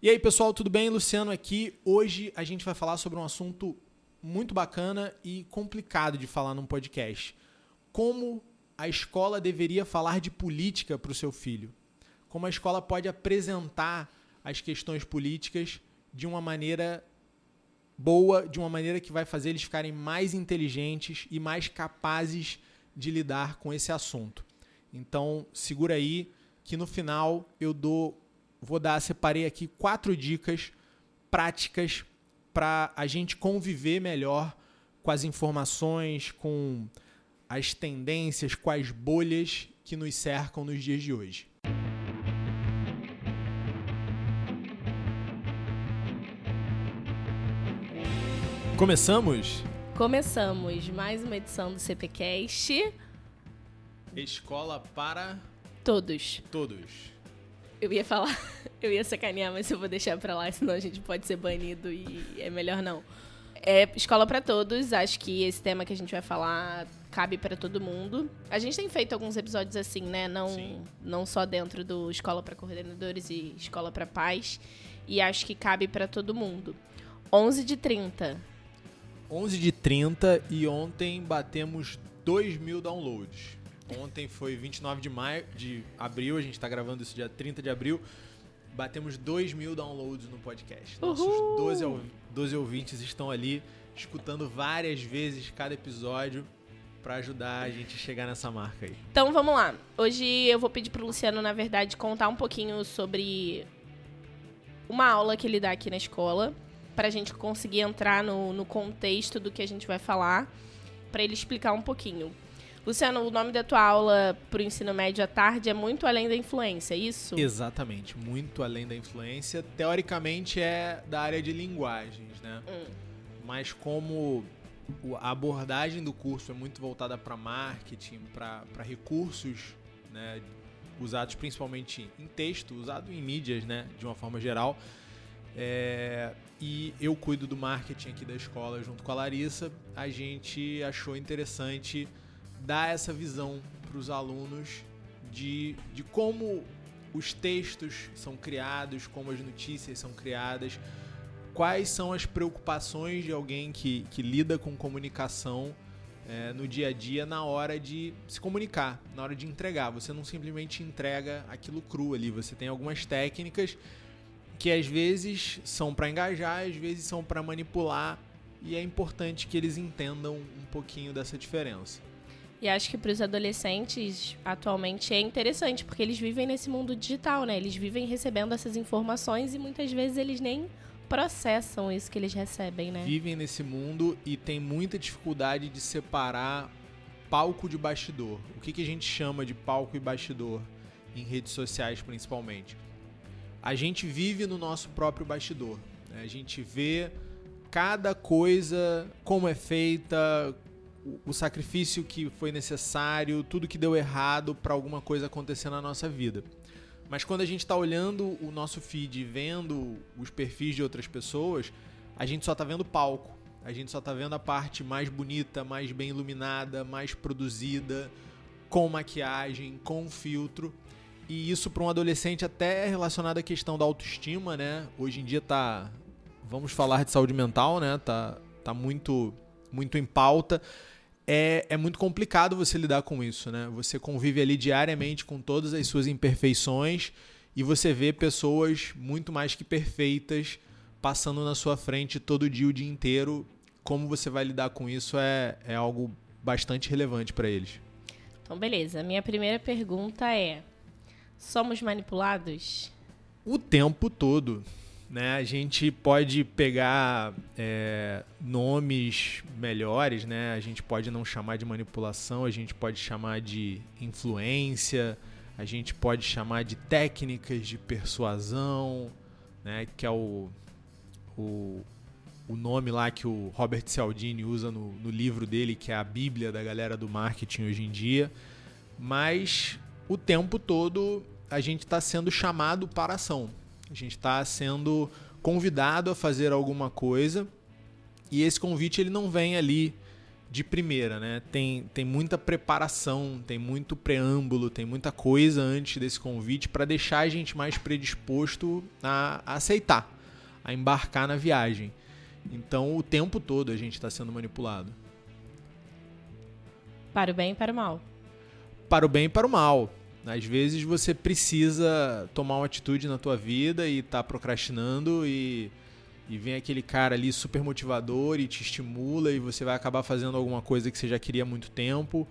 E aí, pessoal, tudo bem? Luciano aqui. Hoje a gente vai falar sobre um assunto muito bacana e complicado de falar num podcast. Como a escola deveria falar de política para o seu filho. Como a escola pode apresentar as questões políticas de uma maneira boa, de uma maneira que vai fazer eles ficarem mais inteligentes e mais capazes de lidar com esse assunto. Então, segura aí que no final eu dou vou dar, separei aqui quatro dicas práticas para a gente conviver melhor com as informações, com as tendências, com as bolhas que nos cercam nos dias de hoje. Começamos? Começamos mais uma edição do CPcast. Escola para todos. Todos. Eu ia falar, eu ia sacanear, mas eu vou deixar pra lá, senão a gente pode ser banido e é melhor não. É escola para todos, acho que esse tema que a gente vai falar cabe para todo mundo. A gente tem feito alguns episódios assim, né? Não, não só dentro do escola para coordenadores e escola para pais, e acho que cabe para todo mundo. 11 de 30. 11 de 30 e ontem batemos 2 mil downloads. Ontem foi 29 de maio, de abril, a gente está gravando isso dia 30 de abril. Batemos 2 mil downloads no podcast. Nossos 12, 12 ouvintes estão ali escutando várias vezes cada episódio para ajudar a gente a chegar nessa marca aí. Então vamos lá. Hoje eu vou pedir pro Luciano, na verdade, contar um pouquinho sobre uma aula que ele dá aqui na escola, para a gente conseguir entrar no, no contexto do que a gente vai falar, para ele explicar um pouquinho. Luciano, o nome da tua aula para o ensino médio à tarde é muito além da influência, é isso? Exatamente, muito além da influência. Teoricamente é da área de linguagens, né? Hum. Mas como a abordagem do curso é muito voltada para marketing, para recursos, né, usados principalmente em texto, usado em mídias, né, de uma forma geral. É, e eu cuido do marketing aqui da escola junto com a Larissa. A gente achou interessante dar essa visão para os alunos de, de como os textos são criados, como as notícias são criadas, quais são as preocupações de alguém que, que lida com comunicação é, no dia a dia na hora de se comunicar, na hora de entregar. Você não simplesmente entrega aquilo cru ali, você tem algumas técnicas que às vezes são para engajar, às vezes são para manipular, e é importante que eles entendam um pouquinho dessa diferença. E acho que para os adolescentes atualmente é interessante, porque eles vivem nesse mundo digital, né? Eles vivem recebendo essas informações e muitas vezes eles nem processam isso que eles recebem, né? Vivem nesse mundo e tem muita dificuldade de separar palco de bastidor. O que, que a gente chama de palco e bastidor em redes sociais, principalmente? A gente vive no nosso próprio bastidor. Né? A gente vê cada coisa, como é feita, o sacrifício que foi necessário, tudo que deu errado para alguma coisa acontecer na nossa vida. Mas quando a gente está olhando o nosso feed, vendo os perfis de outras pessoas, a gente só está vendo palco. A gente só está vendo a parte mais bonita, mais bem iluminada, mais produzida, com maquiagem, com filtro. E isso para um adolescente até é relacionado à questão da autoestima, né? Hoje em dia tá, vamos falar de saúde mental, né? Tá, tá muito, muito em pauta é, é muito complicado você lidar com isso, né? Você convive ali diariamente com todas as suas imperfeições e você vê pessoas muito mais que perfeitas passando na sua frente todo dia, o dia inteiro. Como você vai lidar com isso é, é algo bastante relevante para eles. Então, beleza. Minha primeira pergunta é: somos manipulados? O tempo todo. Né? A gente pode pegar é, nomes melhores, né? a gente pode não chamar de manipulação, a gente pode chamar de influência, a gente pode chamar de técnicas de persuasão, né? que é o, o, o nome lá que o Robert Cialdini usa no, no livro dele, que é a Bíblia da galera do marketing hoje em dia. Mas o tempo todo a gente está sendo chamado para ação. A gente está sendo convidado a fazer alguma coisa e esse convite ele não vem ali de primeira, né? Tem, tem muita preparação, tem muito preâmbulo, tem muita coisa antes desse convite para deixar a gente mais predisposto a, a, aceitar, a embarcar na viagem. Então, o tempo todo a gente está sendo manipulado. Para o bem e para o mal. Para o bem e para o mal. Às vezes você precisa tomar uma atitude na tua vida e tá procrastinando e e vem aquele cara ali super motivador e te estimula e você vai acabar fazendo alguma coisa que você já queria há muito tempo,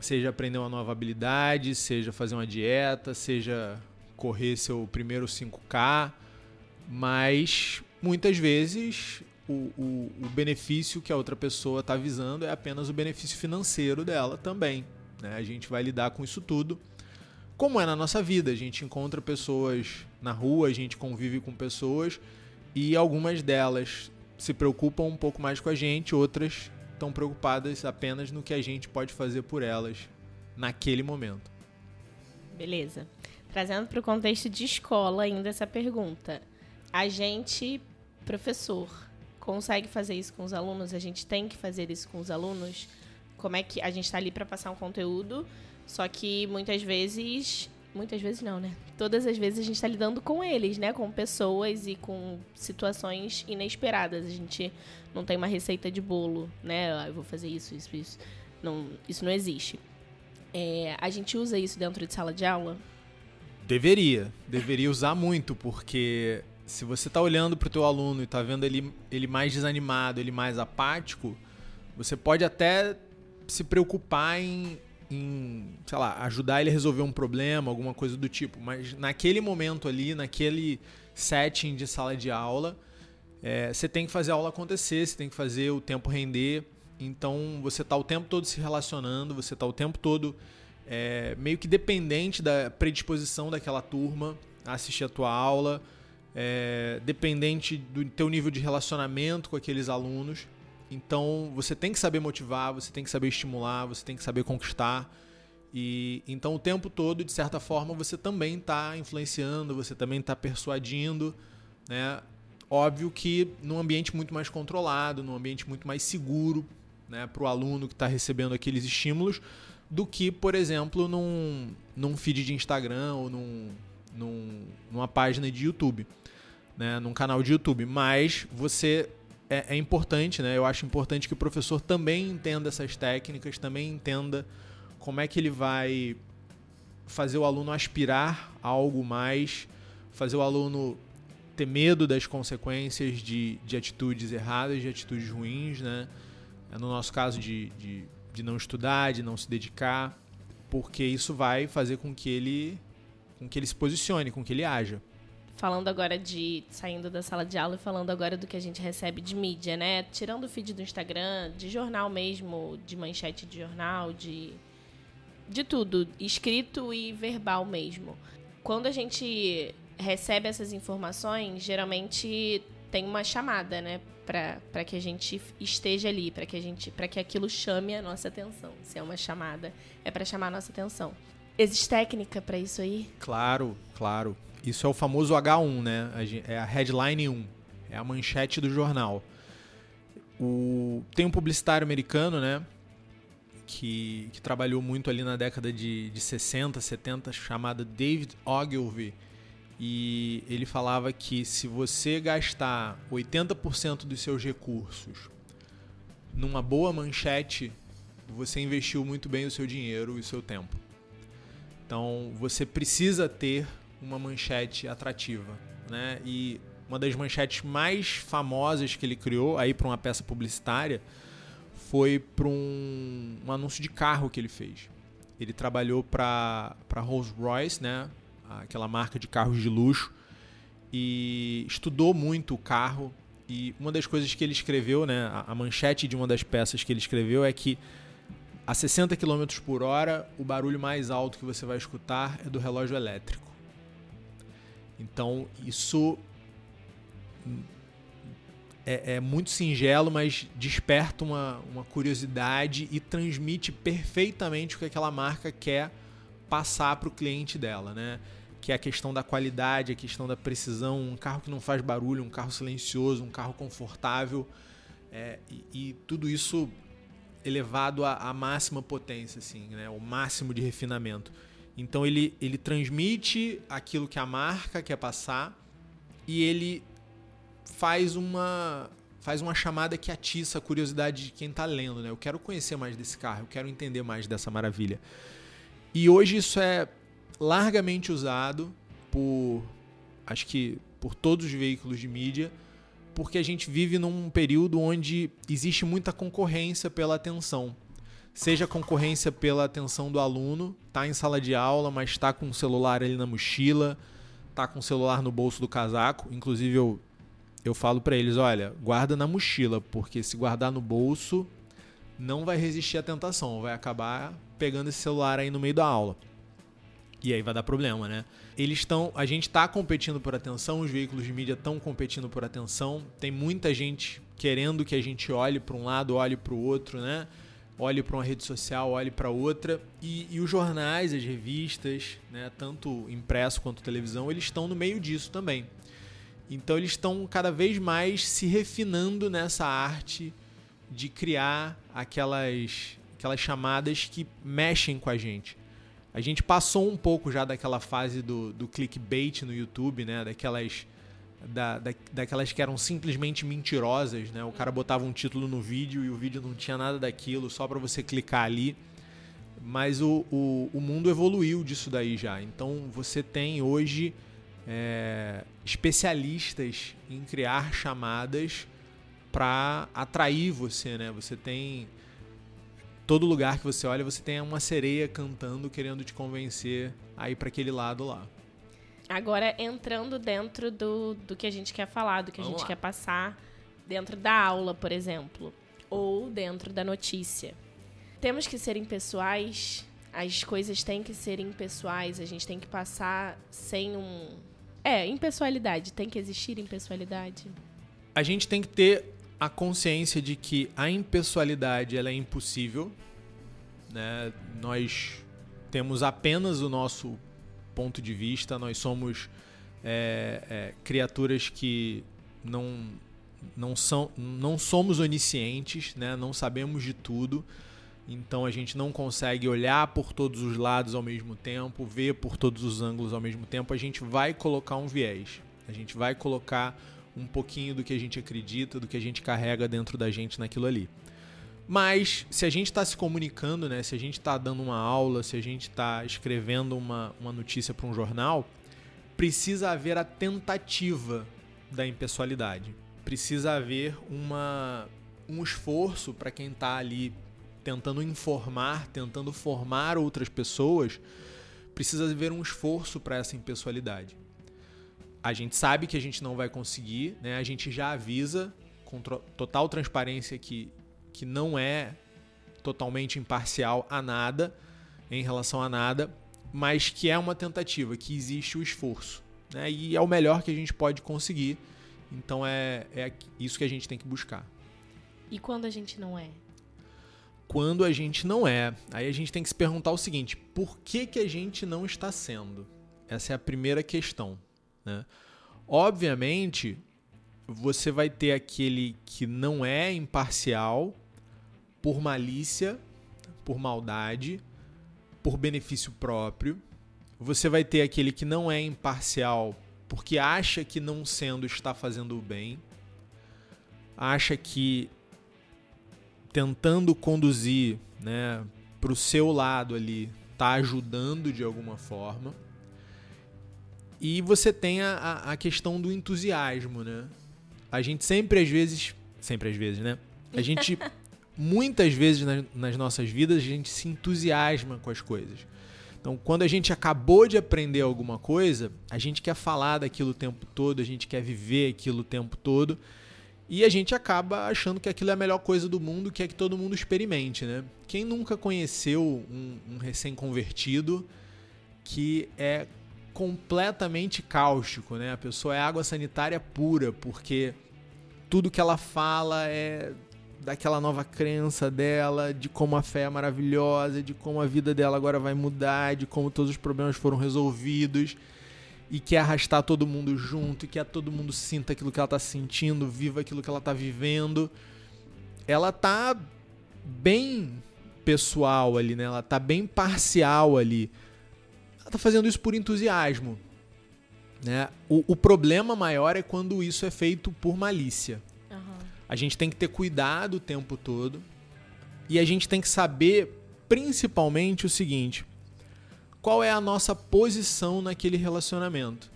seja aprender uma nova habilidade, seja fazer uma dieta, seja correr seu primeiro 5K, mas muitas vezes o, o, o benefício que a outra pessoa está visando é apenas o benefício financeiro dela também. Né? A gente vai lidar com isso tudo. Como é na nossa vida, a gente encontra pessoas na rua, a gente convive com pessoas e algumas delas se preocupam um pouco mais com a gente, outras estão preocupadas apenas no que a gente pode fazer por elas naquele momento. Beleza. Trazendo para o contexto de escola ainda essa pergunta. A gente, professor, consegue fazer isso com os alunos? A gente tem que fazer isso com os alunos? Como é que a gente está ali para passar um conteúdo, só que muitas vezes Muitas vezes não, né? Todas as vezes a gente está lidando com eles, né? Com pessoas e com situações inesperadas. A gente não tem uma receita de bolo, né? Ah, eu vou fazer isso, isso, isso. Não, isso não existe. É, a gente usa isso dentro de sala de aula? Deveria. Deveria usar muito, porque se você está olhando para o teu aluno e está vendo ele, ele mais desanimado, ele mais apático, você pode até se preocupar em em, sei lá, ajudar ele a resolver um problema, alguma coisa do tipo. Mas naquele momento ali, naquele setting de sala de aula, é, você tem que fazer a aula acontecer, você tem que fazer o tempo render. Então você está o tempo todo se relacionando, você está o tempo todo é, meio que dependente da predisposição daquela turma a assistir a tua aula, é, dependente do teu nível de relacionamento com aqueles alunos. Então você tem que saber motivar, você tem que saber estimular, você tem que saber conquistar. E então o tempo todo, de certa forma, você também está influenciando, você também está persuadindo, né? Óbvio que num ambiente muito mais controlado, num ambiente muito mais seguro, né, para o aluno que está recebendo aqueles estímulos, do que, por exemplo, num, num feed de Instagram ou num, num, numa página de YouTube, né, num canal de YouTube. Mas você é, é, importante, né? Eu acho importante que o professor também entenda essas técnicas, também entenda como é que ele vai fazer o aluno aspirar a algo mais, fazer o aluno ter medo das consequências de, de atitudes erradas, de atitudes ruins, né? No nosso caso, de, de, de não estudar, de não se dedicar, porque isso vai fazer com que ele, com que ele se posicione, com que ele haja falando agora de saindo da sala de aula e falando agora do que a gente recebe de mídia, né? Tirando o feed do Instagram, de jornal mesmo, de manchete de jornal, de de tudo, escrito e verbal mesmo. Quando a gente recebe essas informações, geralmente tem uma chamada, né, para que a gente esteja ali, para que a gente, para que aquilo chame a nossa atenção. Se é uma chamada, é para chamar a nossa atenção. Existe técnica para isso aí? Claro, claro. Isso é o famoso H1, né? É a headline 1. É a manchete do jornal. O... Tem um publicitário americano, né? Que, que trabalhou muito ali na década de, de 60, 70, chamado David Ogilvy. E ele falava que se você gastar 80% dos seus recursos numa boa manchete, você investiu muito bem o seu dinheiro e o seu tempo. Então você precisa ter uma manchete atrativa, né? E uma das manchetes mais famosas que ele criou aí para uma peça publicitária foi para um, um, anúncio de carro que ele fez. Ele trabalhou para para Rolls Royce, né? Aquela marca de carros de luxo e estudou muito o carro. E uma das coisas que ele escreveu, né? A, a manchete de uma das peças que ele escreveu é que a 60 km por hora, o barulho mais alto que você vai escutar é do relógio elétrico. Então, isso é, é, muito singelo, mas desperta uma, uma curiosidade e transmite perfeitamente o que aquela marca quer passar para o cliente dela, né? Que é a questão da qualidade, a questão da precisão, um carro que não faz barulho, um carro silencioso, um carro confortável. É, e, e, tudo isso elevado à, à máxima potência, assim, né? O máximo de refinamento. Então ele, ele transmite aquilo que a marca quer passar e ele faz uma faz uma chamada que atiça a curiosidade de quem está lendo, né? Eu quero conhecer mais desse carro, eu quero entender mais dessa maravilha. E hoje isso é largamente usado por acho que por todos os veículos de mídia, porque a gente vive num período onde existe muita concorrência pela atenção. Seja concorrência pela atenção do aluno, tá em sala de aula, mas está com o celular ali na mochila, tá com o celular no bolso do casaco. Inclusive eu eu falo para eles, olha, guarda na mochila, porque se guardar no bolso não vai resistir à tentação, vai acabar pegando esse celular aí no meio da aula. E aí vai dar problema, né? Eles estão, a gente está competindo por atenção, os veículos de mídia estão competindo por atenção. Tem muita gente querendo que a gente olhe para um lado, olhe para o outro, né? Olhe para uma rede social, olhe para outra. E, e, os jornais, as revistas, né? tanto impresso quanto televisão, eles estão no meio disso também. Então eles estão cada vez mais se refinando nessa arte de criar aquelas, aquelas chamadas que mexem com a gente. A gente passou um pouco já daquela fase do, do clickbait no YouTube, né? Daquelas, da, da, daquelas que eram simplesmente mentirosas, né? O cara botava um título no vídeo e o vídeo não tinha nada daquilo, só para você clicar ali. Mas o, o, o mundo evoluiu disso daí já. Então você tem hoje é, especialistas em criar chamadas para atrair você, né? Você tem todo lugar que você olha, você tem uma sereia cantando, querendo te convencer a ir para aquele lado lá. Agora, entrando dentro do, do que a gente quer falar, do que Vamos a gente lá. quer passar, dentro da aula, por exemplo, ou dentro da notícia. Temos que ser impessoais, as coisas têm que ser impessoais, a gente tem que passar sem um, é, impessoalidade. Tem que existir impessoalidade? A gente tem que ter a consciência de que a impessoalidade ela é impossível. Né? Nós temos apenas o nosso ponto de vista, nós somos é, é, criaturas que não, não, são, não somos oniscientes, né? não sabemos de tudo. Então a gente não consegue olhar por todos os lados ao mesmo tempo, ver por todos os ângulos ao mesmo tempo. A gente vai colocar um viés. A gente vai colocar um pouquinho do que a gente acredita, do que a gente carrega dentro da gente naquilo ali. Mas se a gente está se comunicando, né, se a gente está dando uma aula, se a gente está escrevendo uma, uma notícia para um jornal, precisa haver a tentativa da impessoalidade. Precisa haver uma, um esforço para quem está ali tentando informar, tentando formar outras pessoas, precisa haver um esforço para essa impessoalidade. A gente sabe que a gente não vai conseguir, né? A gente já avisa com total transparência que, que não é totalmente imparcial a nada, em relação a nada, mas que é uma tentativa, que existe o esforço. Né? E é o melhor que a gente pode conseguir. Então é, é isso que a gente tem que buscar. E quando a gente não é? quando a gente não é. Aí a gente tem que se perguntar o seguinte: por que, que a gente não está sendo? Essa é a primeira questão. Né? Obviamente, você vai ter aquele que não é imparcial por malícia, por maldade, por benefício próprio. Você vai ter aquele que não é imparcial porque acha que não sendo está fazendo o bem, acha que tentando conduzir né, para o seu lado ali, tá ajudando de alguma forma. E você tem a, a questão do entusiasmo, né? A gente sempre às vezes, sempre às vezes, né? A gente muitas vezes nas, nossas vidas a gente se entusiasma com as coisas. Então, quando a gente acabou de aprender alguma coisa, a gente quer falar daquilo o tempo todo, a gente quer viver aquilo o tempo todo. E a gente acaba achando que aquilo é a melhor coisa do mundo, que é que todo mundo experimente, né? Quem nunca conheceu um, um recém-convertido que é completamente cáustico, né? A pessoa é água sanitária pura, porque tudo que ela fala é daquela nova crença dela, de como a fé é maravilhosa, de como a vida dela agora vai mudar, de como todos os problemas foram resolvidos e quer arrastar todo mundo junto, e quer todo mundo sinta aquilo que ela tá sentindo, viva aquilo que ela tá vivendo. Ela tá bem pessoal ali, né? Ela tá bem parcial ali. Ela tá fazendo isso por entusiasmo. Né? O, o problema maior é quando isso é feito por malícia. A gente tem que ter cuidado o tempo todo. E a gente tem que saber, principalmente, o seguinte: qual é a nossa posição naquele relacionamento?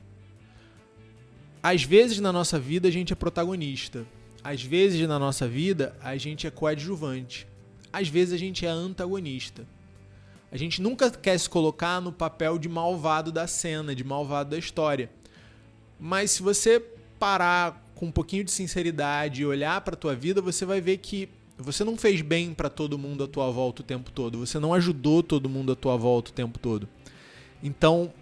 Às vezes na nossa vida a gente é protagonista. Às vezes na nossa vida a gente é coadjuvante. Às vezes a gente é antagonista. A gente nunca quer se colocar no papel de malvado da cena, de malvado da história. Mas se você parar com um pouquinho de sinceridade e olhar para tua vida, você vai ver que você não fez bem para todo mundo à tua volta o tempo todo. Você não ajudou todo mundo à tua volta o tempo todo. Então,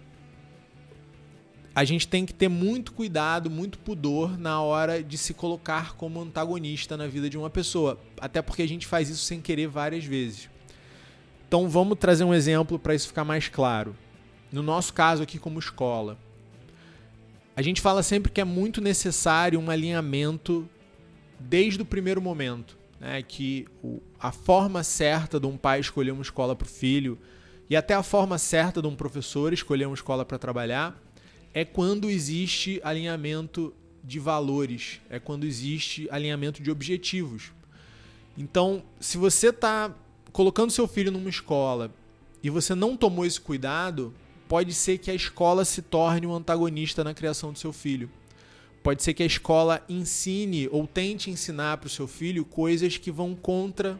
a gente tem que ter muito cuidado, muito pudor na hora de se colocar como antagonista na vida de uma pessoa, até porque a gente faz isso sem querer várias vezes. Então vamos trazer um exemplo para isso ficar mais claro. No nosso caso aqui como escola, a gente fala sempre que é muito necessário um alinhamento desde o primeiro momento, né? Que o, a forma certa de um pai escolher uma escola para o filho e até a forma certa de um professor escolher uma escola para trabalhar é quando existe alinhamento de valores, é quando existe alinhamento de objetivos. Então, se você está colocando seu filho numa escola e você não tomou esse cuidado, pode ser que a escola se torne um antagonista na criação do seu filho. Pode ser que a escola ensine ou tente ensinar para o seu filho coisas que vão contra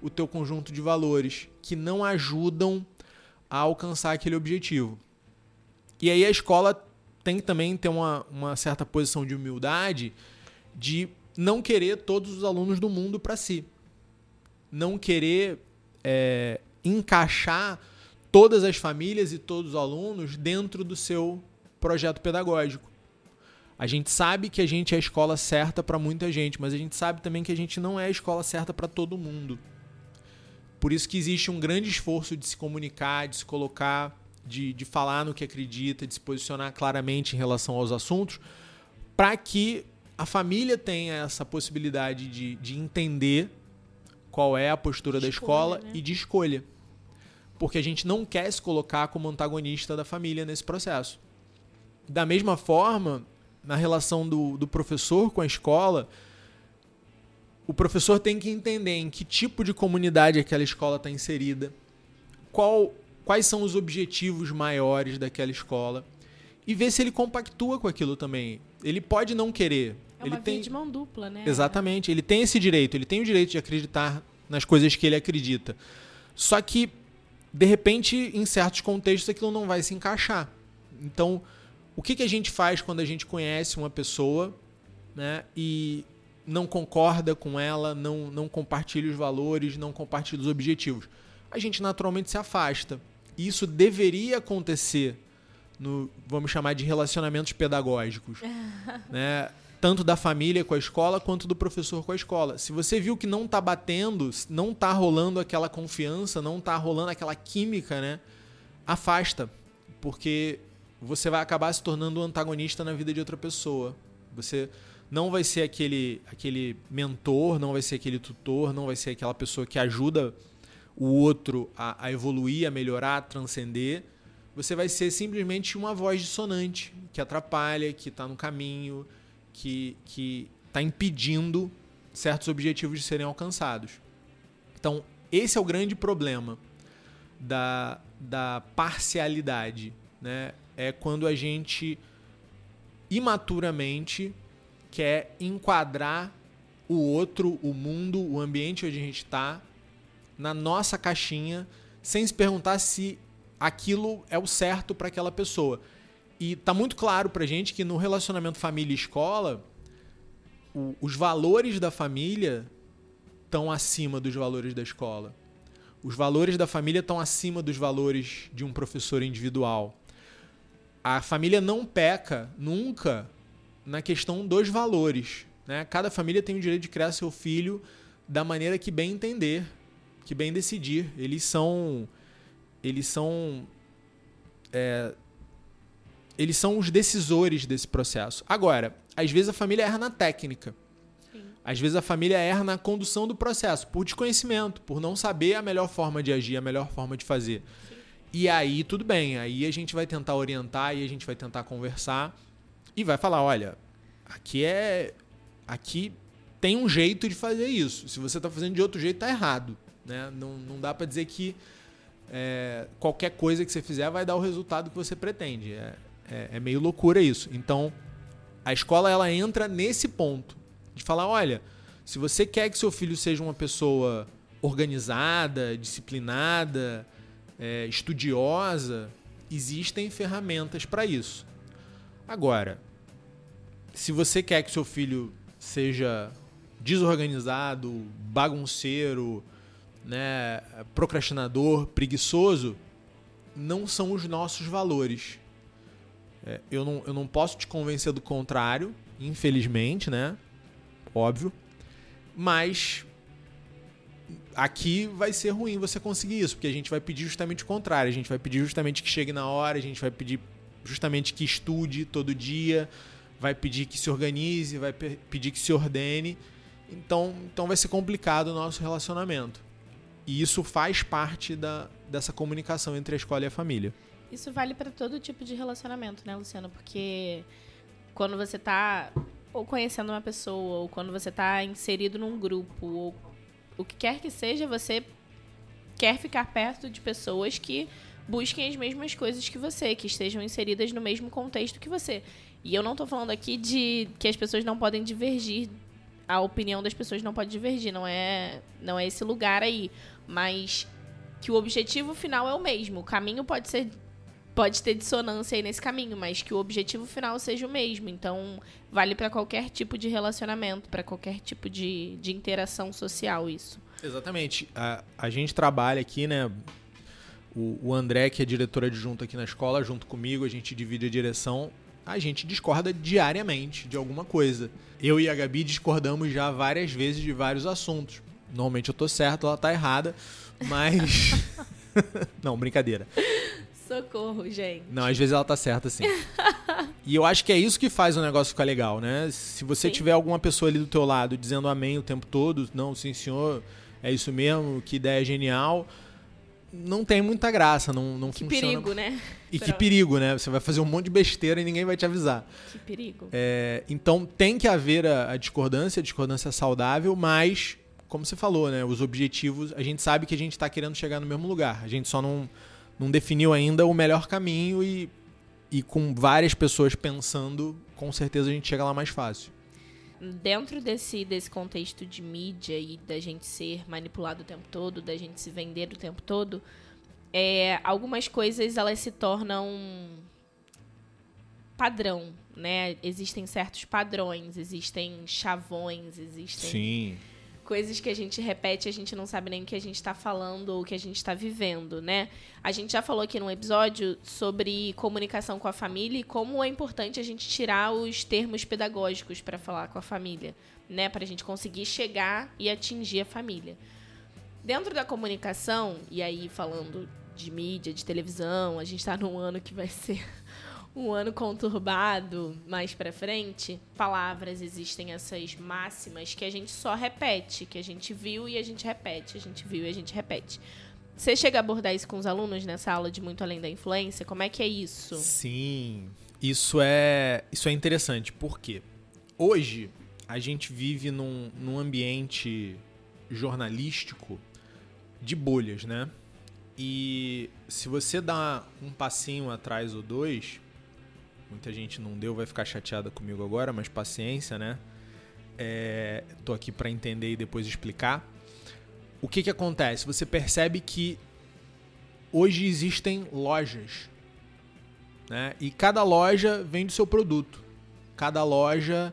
o teu conjunto de valores, que não ajudam a alcançar aquele objetivo. E aí a escola tem que também ter uma, uma certa posição de humildade de não querer todos os alunos do mundo para si. Não querer é, encaixar todas as famílias e todos os alunos dentro do seu projeto pedagógico. A gente sabe que a gente é a escola certa para muita gente, mas a gente sabe também que a gente não é a escola certa para todo mundo. Por isso que existe um grande esforço de se comunicar, de se colocar de, de falar no que acredita, de se posicionar claramente em relação aos assuntos, para que a família tenha essa possibilidade de, de entender qual é a postura da escola né? e de escolha. Porque a gente não quer se colocar como antagonista da família nesse processo. Da mesma forma, na relação do, do professor com a escola, o professor tem que entender em que tipo de comunidade aquela escola está inserida, qual quais são os objetivos maiores daquela escola e ver se ele compactua com aquilo também. Ele pode não querer. É ele tem de mão dupla, né? Exatamente, ele tem esse direito, ele tem o direito de acreditar nas coisas que ele acredita. Só que de repente, em certos contextos aquilo não vai se encaixar. Então, o que, que a gente faz quando a gente conhece uma pessoa, né, e não concorda com ela, não não compartilha os valores, não compartilha os objetivos? A gente naturalmente se afasta. Isso deveria acontecer no, vamos chamar de relacionamentos pedagógicos, né? Tanto da família com a escola quanto do professor com a escola. Se você viu que não está batendo, não está rolando aquela confiança, não está rolando aquela química, né? Afasta, porque você vai acabar se tornando um antagonista na vida de outra pessoa. Você não vai ser aquele aquele mentor, não vai ser aquele tutor, não vai ser aquela pessoa que ajuda o outro a, a evoluir, a melhorar, a transcender, você vai ser simplesmente uma voz dissonante que atrapalha, que está no caminho, que que está impedindo certos objetivos de serem alcançados. Então, esse é o grande problema da, da parcialidade. Né? É quando a gente imaturamente quer enquadrar o outro, o mundo, o ambiente onde a gente está na nossa caixinha sem se perguntar se aquilo é o certo para aquela pessoa. E tá muito claro pra gente que no relacionamento família escola, o, os valores da família estão acima dos valores da escola. Os valores da família estão acima dos valores de um professor individual. A família não peca nunca na questão dos valores. Né? Cada família tem o direito de criar seu filho da maneira que bem entender, que bem decidir. Eles são. Eles são. É, eles são os decisores desse processo. Agora, às vezes a família erra na técnica. Sim. Às vezes a família erra na condução do processo, por desconhecimento, por não saber a melhor forma de agir, a melhor forma de fazer. Sim. E aí tudo bem, aí a gente vai tentar orientar e a gente vai tentar conversar e vai falar, olha, aqui é aqui tem um jeito de fazer isso. Se você está fazendo de outro jeito, tá errado, né? Não, não dá para dizer que é, qualquer coisa que você fizer vai dar o resultado que você pretende. É, é, é meio loucura isso. Então, a escola ela entra nesse ponto de falar, olha, se você quer que seu filho seja uma pessoa organizada, disciplinada, é, estudiosa, existem ferramentas para isso. Agora, se você quer que seu filho seja desorganizado, bagunceiro, né, procrastinador, preguiçoso, não são os nossos valores. É, eu, não, eu não posso te convencer do contrário, infelizmente, né? Óbvio. Mas aqui vai ser ruim você conseguir isso, porque a gente vai pedir justamente o contrário. A gente vai pedir justamente que chegue na hora, a gente vai pedir justamente que estude todo dia, vai pedir que se organize, vai pedir que se ordene. Então, então vai ser complicado o nosso relacionamento. E isso faz parte da, dessa comunicação entre a escola e a família. Isso vale para todo tipo de relacionamento, né, Luciano? Porque quando você está ou conhecendo uma pessoa, ou quando você está inserido num grupo, ou o que quer que seja, você quer ficar perto de pessoas que busquem as mesmas coisas que você, que estejam inseridas no mesmo contexto que você. E eu não estou falando aqui de que as pessoas não podem divergir, a opinião das pessoas não pode divergir, não é, não é esse lugar aí, mas que o objetivo final é o mesmo. O caminho pode ser pode ter dissonância aí nesse caminho, mas que o objetivo final seja o mesmo. Então, vale para qualquer tipo de relacionamento, para qualquer tipo de, de interação social isso. Exatamente. A, a gente trabalha aqui, né? O, o André, que é diretor adjunto aqui na escola, junto comigo, a gente divide a direção. A gente discorda diariamente de alguma coisa. Eu e a Gabi discordamos já várias vezes de vários assuntos. Normalmente eu tô certo, ela tá errada, mas. Não, brincadeira. Socorro, gente. Não, às vezes ela tá certa, sim. e eu acho que é isso que faz o negócio ficar legal, né? Se você sim. tiver alguma pessoa ali do teu lado dizendo amém o tempo todo, não, sim, senhor, é isso mesmo, que ideia genial, não tem muita graça, não, não que funciona. Que perigo, né? E que perigo, né? Você vai fazer um monte de besteira e ninguém vai te avisar. Que perigo. É, então tem que haver a, a discordância, a discordância saudável, mas, como você falou, né? Os objetivos, a gente sabe que a gente está querendo chegar no mesmo lugar. A gente só não não definiu ainda o melhor caminho e, e com várias pessoas pensando, com certeza a gente chega lá mais fácil. Dentro desse, desse contexto de mídia e da gente ser manipulado o tempo todo, da gente se vender o tempo todo, é, algumas coisas elas se tornam padrão, né? Existem certos padrões, existem chavões, existem Sim coisas que a gente repete, a gente não sabe nem o que a gente está falando ou o que a gente está vivendo, né? A gente já falou aqui num episódio sobre comunicação com a família e como é importante a gente tirar os termos pedagógicos para falar com a família, né? Para a gente conseguir chegar e atingir a família. Dentro da comunicação, e aí falando de mídia, de televisão, a gente está num ano que vai ser um ano conturbado mais para frente, palavras existem essas máximas que a gente só repete, que a gente viu e a gente repete, a gente viu e a gente repete. Você chega a abordar isso com os alunos nessa aula de muito além da influência? Como é que é isso? Sim, isso é isso é interessante porque hoje a gente vive num, num ambiente jornalístico de bolhas, né? E se você dá um passinho atrás ou dois, Muita gente não deu, vai ficar chateada comigo agora, mas paciência, né? É, tô aqui para entender e depois explicar. O que que acontece? Você percebe que hoje existem lojas, né? E cada loja vende seu produto. Cada loja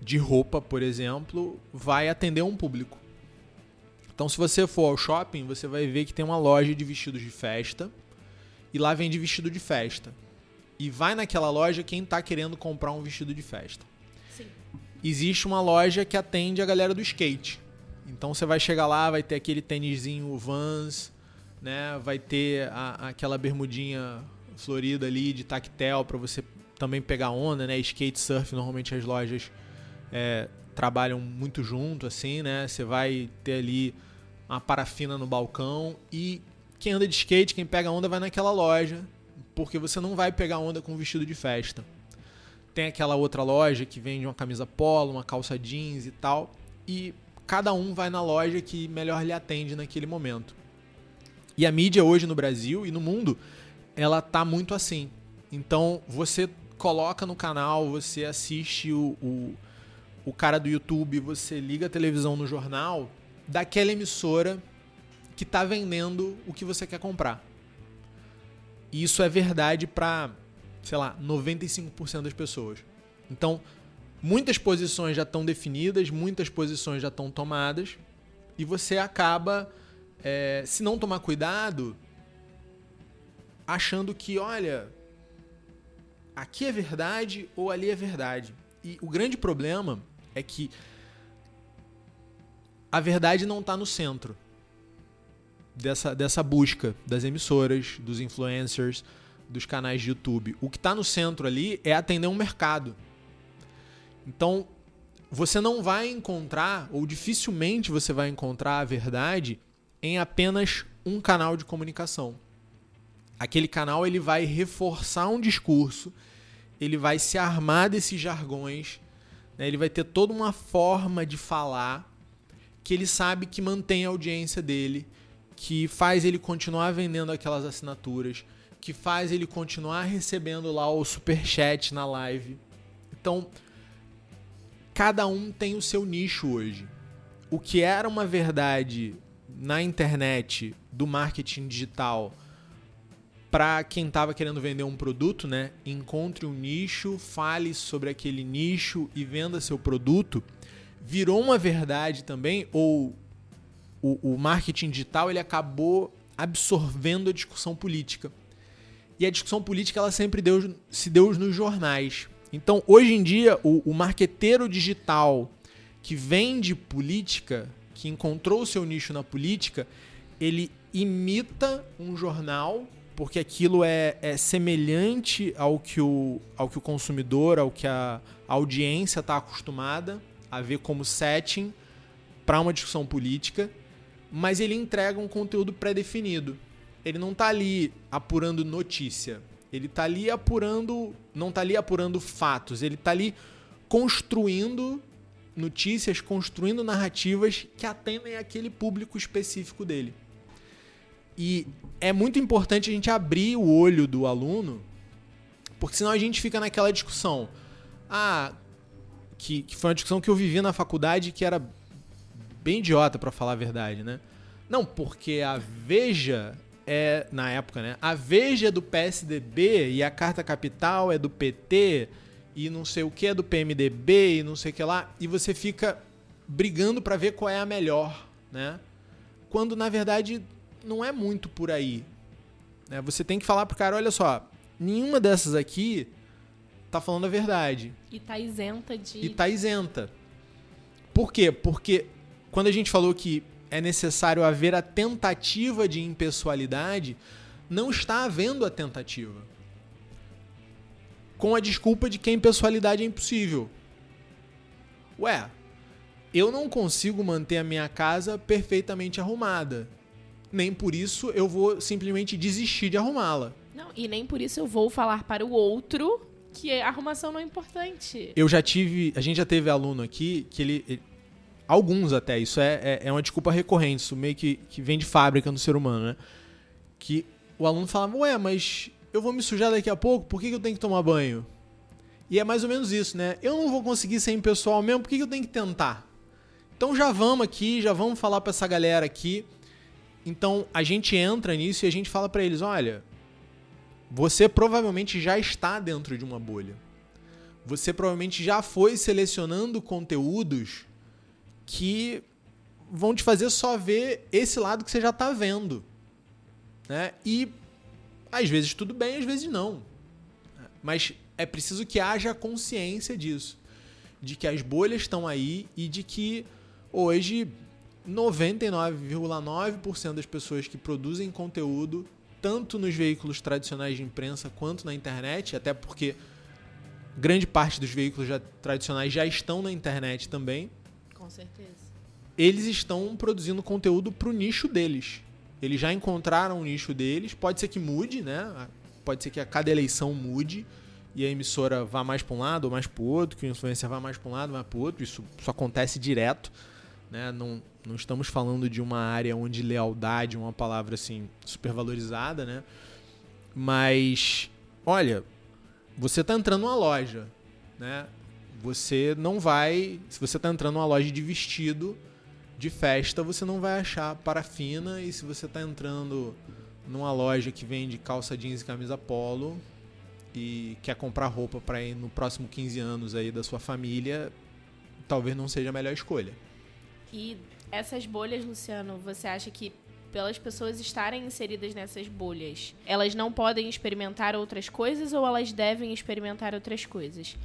de roupa, por exemplo, vai atender um público. Então, se você for ao shopping, você vai ver que tem uma loja de vestidos de festa e lá vende vestido de festa e vai naquela loja quem está querendo comprar um vestido de festa. Sim. Existe uma loja que atende a galera do skate. Então você vai chegar lá, vai ter aquele tênisinho Vans, né? Vai ter a, aquela bermudinha florida ali de tactel para você também pegar onda, né? Skate surf, normalmente as lojas é, trabalham muito junto, assim, né? Você vai ter ali uma parafina no balcão e quem anda de skate, quem pega onda vai naquela loja, porque você não vai pegar onda com vestido de festa. Tem aquela outra loja que vende uma camisa polo, uma calça jeans e tal, e cada um vai na loja que melhor lhe atende naquele momento. E a mídia hoje no Brasil e no mundo, ela tá muito assim. Então você coloca no canal, você assiste o, o, o cara do YouTube, você liga a televisão no jornal daquela emissora que tá vendendo o que você quer comprar. E isso é verdade para, sei lá, 95% das pessoas. Então, muitas posições já estão definidas, muitas posições já estão tomadas, e você acaba, é, se não tomar cuidado, achando que, olha, aqui é verdade ou ali é verdade. E o grande problema é que a verdade não está no centro dessa, dessa busca das emissoras, dos influencers, dos canais de YouTube. O que está no centro ali é atender um mercado. Então, você não vai encontrar, ou dificilmente você vai encontrar a verdade em apenas um canal de comunicação. Aquele canal ele vai reforçar um discurso, ele vai se armar desses jargões, né? ele vai ter toda uma forma de falar que ele sabe que mantém a audiência dele, que faz ele continuar vendendo aquelas assinaturas, que faz ele continuar recebendo lá o super chat na live. Então, cada um tem o seu nicho hoje. O que era uma verdade na internet do marketing digital para quem estava querendo vender um produto, né? Encontre um nicho, fale sobre aquele nicho e venda seu produto. Virou uma verdade também, ou o, o marketing digital ele acabou absorvendo a discussão política. E a discussão política ela sempre deu, se deu nos jornais. Então, hoje em dia, o, o marqueteiro digital que vende política, que encontrou seu nicho na política, ele imita um jornal porque aquilo é, é semelhante ao que, o, ao que o consumidor, ao que a audiência está acostumada a ver como setting para uma discussão política, mas ele entrega um conteúdo pré-definido. Ele não está ali apurando notícia, ele está ali apurando, não está ali apurando fatos, ele está ali construindo notícias, construindo narrativas que atendem aquele público específico dele. E é muito importante a gente abrir o olho do aluno, porque senão a gente fica naquela discussão. Ah, que, que foi uma discussão que eu vivi na faculdade que era bem idiota, para falar a verdade, né? Não, porque a Veja é, na época, né? A Veja é do PSDB e a Carta Capital é do PT e não sei o que é do PMDB e não sei o que lá. E você fica brigando para ver qual é a melhor, né? Quando na verdade não é muito por aí. Né? Você tem que falar pro cara, olha só, nenhuma dessas aqui tá falando a verdade. E tá isenta de. E tá isenta. Por quê? Porque quando a gente falou que é necessário haver a tentativa de impessoalidade, não está havendo a tentativa. Com a desculpa de que a impessoalidade é impossível. Ué, eu não consigo manter a minha casa perfeitamente arrumada nem por isso eu vou simplesmente desistir de arrumá-la. Não, e nem por isso eu vou falar para o outro que a arrumação não é importante. Eu já tive, a gente já teve aluno aqui que ele, ele alguns até, isso é, é, é, uma desculpa recorrente, isso meio que, que vem de fábrica no ser humano, né? Que o aluno falava, ué, mas eu vou me sujar daqui a pouco, por que, que eu tenho que tomar banho? E é mais ou menos isso, né? Eu não vou conseguir ser impessoal mesmo, por que, que eu tenho que tentar? Então já vamos aqui, já vamos falar para essa galera aqui então a gente entra nisso e a gente fala para eles: olha, você provavelmente já está dentro de uma bolha. Você provavelmente já foi selecionando conteúdos que vão te fazer só ver esse lado que você já está vendo. Né? E às vezes tudo bem, às vezes não. Mas é preciso que haja consciência disso. De que as bolhas estão aí e de que hoje 99,9% das pessoas que produzem conteúdo, tanto nos veículos tradicionais de imprensa quanto na internet, até porque grande parte dos veículos já tradicionais já estão na internet também. Com certeza. Eles estão produzindo conteúdo para o nicho deles. Eles já encontraram o nicho deles. Pode ser que mude, né? Pode ser que a cada eleição mude e a emissora vá mais para um lado ou mais para o outro, que o influencer vá mais para um lado, mais para o outro. Isso, isso acontece direto, né? Não, não estamos falando de uma área onde lealdade é uma palavra assim super valorizada, né? Mas olha, você está entrando numa loja, né? Você não vai, se você está entrando numa loja de vestido de festa, você não vai achar parafina e se você está entrando numa loja que vende calça jeans e camisa polo e quer comprar roupa para ir no próximo 15 anos aí da sua família, talvez não seja a melhor escolha. E essas bolhas, Luciano, você acha que pelas pessoas estarem inseridas nessas bolhas, elas não podem experimentar outras coisas ou elas devem experimentar outras coisas?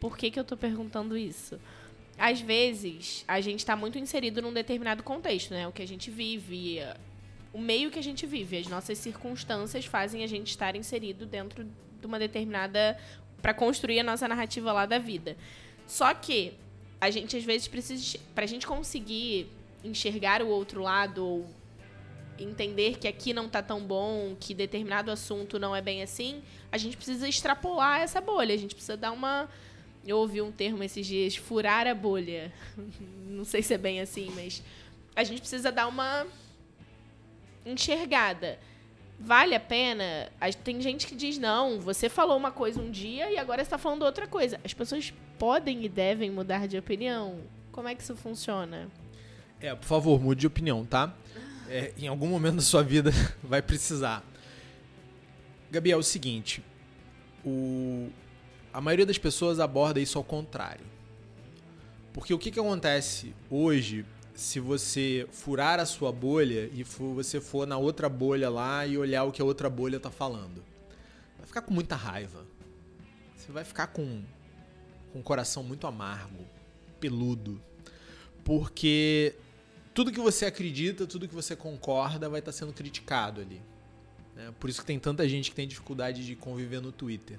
Por que, que eu tô perguntando isso? Às vezes, a gente está muito inserido num determinado contexto, né? O que a gente vive, o meio que a gente vive, as nossas circunstâncias fazem a gente estar inserido dentro de uma determinada. para construir a nossa narrativa lá da vida. Só que a gente às vezes precisa. pra gente conseguir enxergar o outro lado ou entender que aqui não tá tão bom, que determinado assunto não é bem assim, a gente precisa extrapolar essa bolha, a gente precisa dar uma eu ouvi um termo esses dias, furar a bolha. Não sei se é bem assim, mas a gente precisa dar uma enxergada. Vale a pena? Tem gente que diz, não, você falou uma coisa um dia e agora está falando outra coisa. As pessoas podem e devem mudar de opinião? Como é que isso funciona? É, por favor, mude de opinião, tá? É, em algum momento da sua vida vai precisar. Gabi, é o seguinte: o, a maioria das pessoas aborda isso ao contrário. Porque o que, que acontece hoje se você furar a sua bolha e você for na outra bolha lá e olhar o que a outra bolha está falando? Vai ficar com muita raiva. Você vai ficar com, com um coração muito amargo, peludo. Porque tudo que você acredita, tudo que você concorda vai estar tá sendo criticado ali. Né? Por isso que tem tanta gente que tem dificuldade de conviver no Twitter.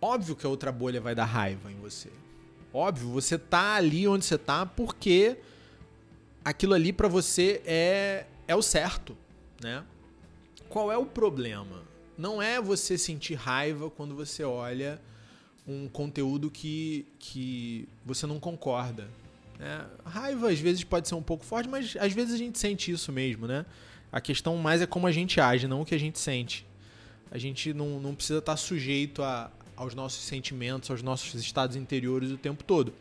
Óbvio que a outra bolha vai dar raiva em você. Óbvio, você tá ali onde você tá porque aquilo ali para você é é o certo, né? Qual é o problema? Não é você sentir raiva quando você olha um conteúdo que, que você não concorda. Né? Raiva às vezes pode ser um pouco forte, mas às vezes a gente sente isso mesmo, né? A questão mais é como a gente age, não o que a gente sente. A gente não, não precisa estar sujeito a, aos nossos sentimentos, aos nossos estados interiores o tempo todo.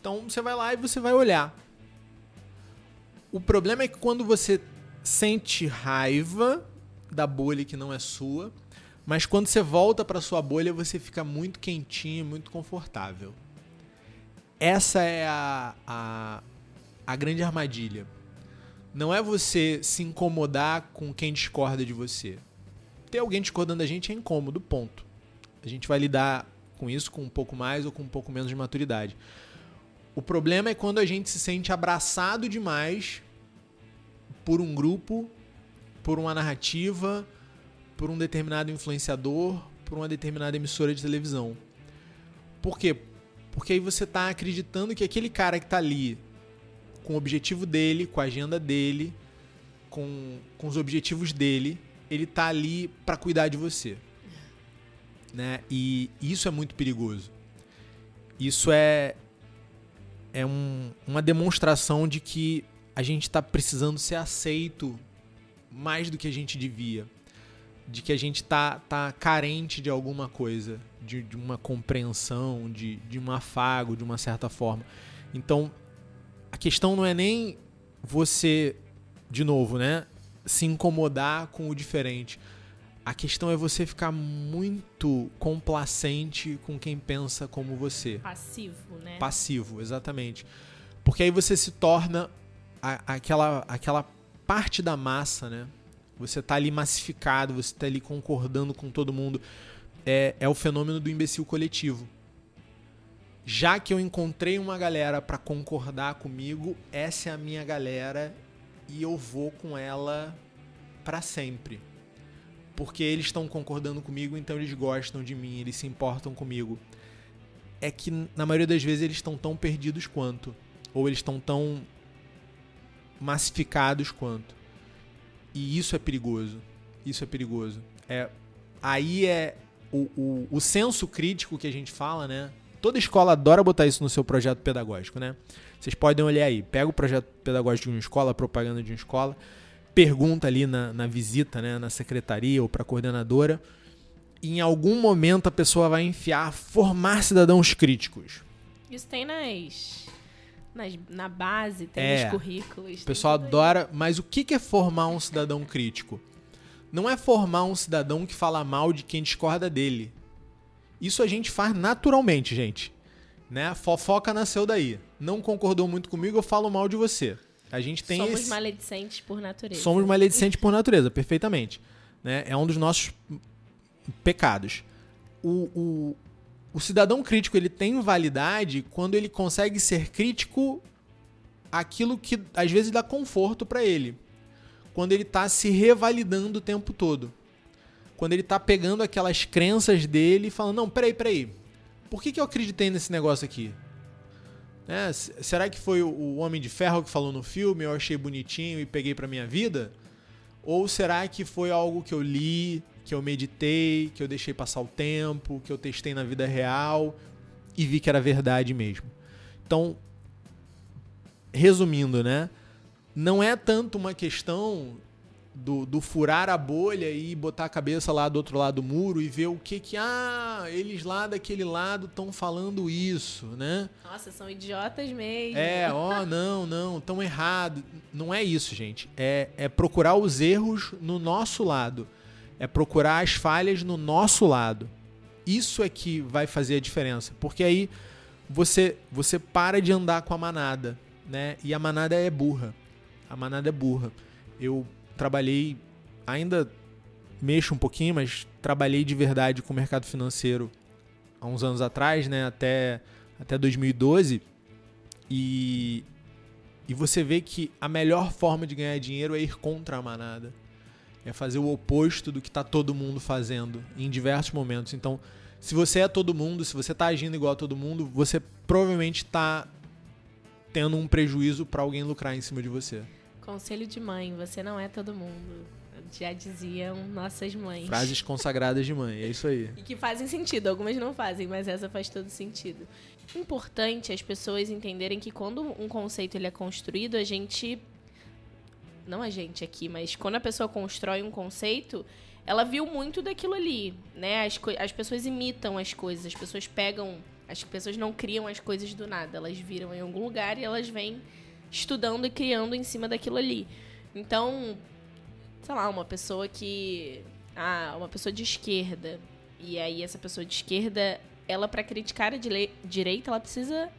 Então você vai lá e você vai olhar. O problema é que quando você sente raiva da bolha que não é sua, mas quando você volta para sua bolha, você fica muito quentinho, muito confortável. Essa é a, a, a grande armadilha. Não é você se incomodar com quem discorda de você. Ter alguém discordando da gente é incômodo, ponto a gente vai lidar com isso com um pouco mais ou com um pouco menos de maturidade. O problema é quando a gente se sente abraçado demais por um grupo, por uma narrativa, por um determinado influenciador, por uma determinada emissora de televisão. Por quê? Porque aí você está acreditando que aquele cara que está ali com o objetivo dele, com a agenda dele, com, com os objetivos dele, ele está ali para cuidar de você né? E isso é muito perigoso. Isso é é um, uma demonstração de que a gente está precisando ser aceito mais do que a gente devia, de que a gente tá, tá carente de alguma coisa, de, de uma compreensão, de, de um afago, de uma certa forma. Então, a questão não é nem você, de novo, né, se incomodar com o diferente a questão é você ficar muito complacente com quem pensa como você. Passivo, né? Passivo, exatamente. Porque aí você se torna a, aquela, aquela parte da massa, né? Você tá ali massificado, você tá ali concordando com todo mundo. É, é o fenômeno do imbecil coletivo. Já que eu encontrei uma galera para concordar comigo, essa é a minha galera e eu vou com ela para sempre porque eles estão concordando comigo, então eles gostam de mim, eles se importam comigo. é que na maioria das vezes eles estão tão perdidos quanto. Ou eles estão tão massificados quanto. E isso é perigoso. Isso é perigoso. É, aí é o, o, o senso crítico que a gente fala, né? Toda escola adora botar isso no seu projeto pedagógico, né? Vocês podem olhar aí, pega o projeto pedagógico de uma escola, a propaganda de uma escola, pergunta ali na, na visita, né, na secretaria ou para a coordenadora, e em algum momento a pessoa vai enfiar formar cidadãos críticos. Isso tem nas, nas na base, tem é, nos currículos. O pessoal adora, mas o que é formar um cidadão crítico? Não é formar um cidadão que fala mal de quem discorda dele. Isso a gente faz naturalmente, gente. Né? Fofoca nasceu daí. Não concordou muito comigo, eu falo mal de você. A gente tem Somos esse... maledicentes por natureza. Somos maledicentes por natureza, perfeitamente. Né? É um dos nossos pecados. O, o, o cidadão crítico ele tem validade quando ele consegue ser crítico aquilo que às vezes dá conforto para ele. Quando ele está se revalidando o tempo todo. Quando ele está pegando aquelas crenças dele e falando: não, peraí, peraí por que, que eu acreditei nesse negócio aqui? Né? Será que foi o Homem de Ferro que falou no filme, eu achei bonitinho e peguei para minha vida? Ou será que foi algo que eu li, que eu meditei, que eu deixei passar o tempo, que eu testei na vida real e vi que era verdade mesmo? Então, resumindo, né? Não é tanto uma questão do, do, furar a bolha e botar a cabeça lá do outro lado do muro e ver o que que ah eles lá daquele lado estão falando isso, né? Nossa, são idiotas mesmo. É, ó, oh, não, não, estão errado. Não é isso, gente. É, é procurar os erros no nosso lado. É procurar as falhas no nosso lado. Isso é que vai fazer a diferença, porque aí você você para de andar com a manada, né? E a manada é burra. A manada é burra. Eu trabalhei, ainda mexo um pouquinho, mas trabalhei de verdade com o mercado financeiro há uns anos atrás, né, até, até 2012. E, e você vê que a melhor forma de ganhar dinheiro é ir contra a manada. É fazer o oposto do que está todo mundo fazendo em diversos momentos. Então, se você é todo mundo, se você está agindo igual a todo mundo, você provavelmente está tendo um prejuízo para alguém lucrar em cima de você. Conselho de mãe, você não é todo mundo. Já diziam nossas mães. Frases consagradas de mãe, é isso aí. E que fazem sentido, algumas não fazem, mas essa faz todo sentido. Importante as pessoas entenderem que quando um conceito ele é construído, a gente não a gente aqui, mas quando a pessoa constrói um conceito, ela viu muito daquilo ali, né? As, as pessoas imitam as coisas, as pessoas pegam, as pessoas não criam as coisas do nada, elas viram em algum lugar e elas vêm estudando e criando em cima daquilo ali. Então, sei lá, uma pessoa que. Ah, uma pessoa de esquerda. E aí, essa pessoa de esquerda, ela, para criticar a direita, ela precisa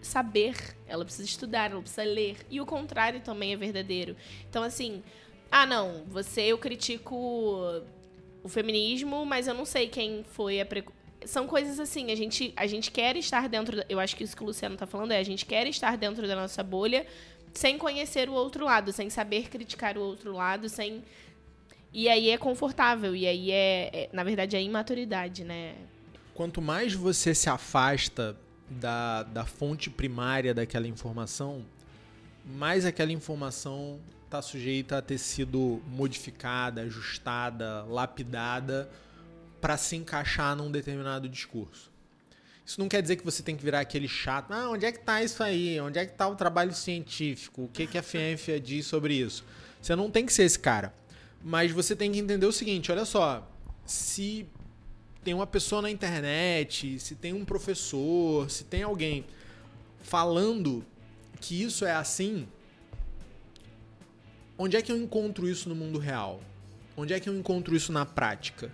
saber, ela precisa estudar, ela precisa ler. E o contrário também é verdadeiro. Então, assim, ah, não, você eu critico o feminismo, mas eu não sei quem foi a são coisas assim, a gente, a gente quer estar dentro. Eu acho que isso que o Luciano está falando é a gente quer estar dentro da nossa bolha sem conhecer o outro lado, sem saber criticar o outro lado, sem. E aí é confortável, e aí é, é na verdade, é imaturidade, né? Quanto mais você se afasta da, da fonte primária daquela informação, mais aquela informação está sujeita a ter sido modificada, ajustada, lapidada para se encaixar num determinado discurso. Isso não quer dizer que você tem que virar aquele chato. Ah, onde é que está isso aí? Onde é que está o trabalho científico? O que, que a ciência diz sobre isso? Você não tem que ser esse cara. Mas você tem que entender o seguinte: olha só. Se tem uma pessoa na internet, se tem um professor, se tem alguém falando que isso é assim, onde é que eu encontro isso no mundo real? Onde é que eu encontro isso na prática?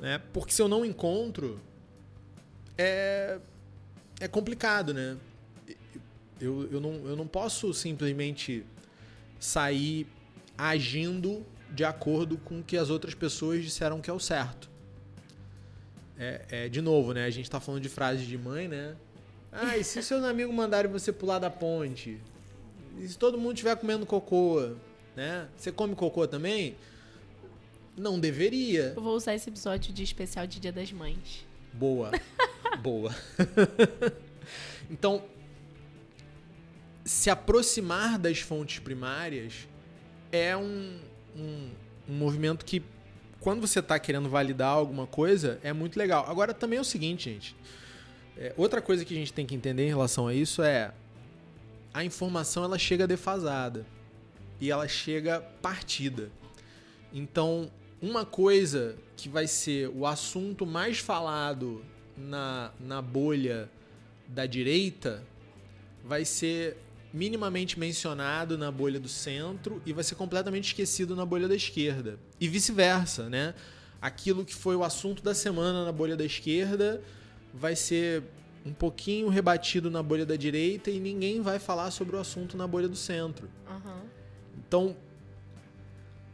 Né? Porque se eu não encontro, é, é complicado, né? Eu, eu, não, eu não posso simplesmente sair agindo de acordo com o que as outras pessoas disseram que é o certo. É, é, de novo, né? A gente tá falando de frases de mãe, né? Ah, e se seus amigos mandarem você pular da ponte? E se todo mundo estiver comendo cocô, né? Você come cocô também? Não deveria. Eu vou usar esse episódio de especial de Dia das Mães. Boa. Boa. então, se aproximar das fontes primárias é um, um, um movimento que, quando você está querendo validar alguma coisa, é muito legal. Agora, também é o seguinte, gente. É, outra coisa que a gente tem que entender em relação a isso é a informação ela chega defasada e ela chega partida. Então, uma coisa que vai ser o assunto mais falado na, na bolha da direita vai ser minimamente mencionado na bolha do centro e vai ser completamente esquecido na bolha da esquerda. E vice-versa, né? Aquilo que foi o assunto da semana na bolha da esquerda vai ser um pouquinho rebatido na bolha da direita e ninguém vai falar sobre o assunto na bolha do centro. Uhum. Então,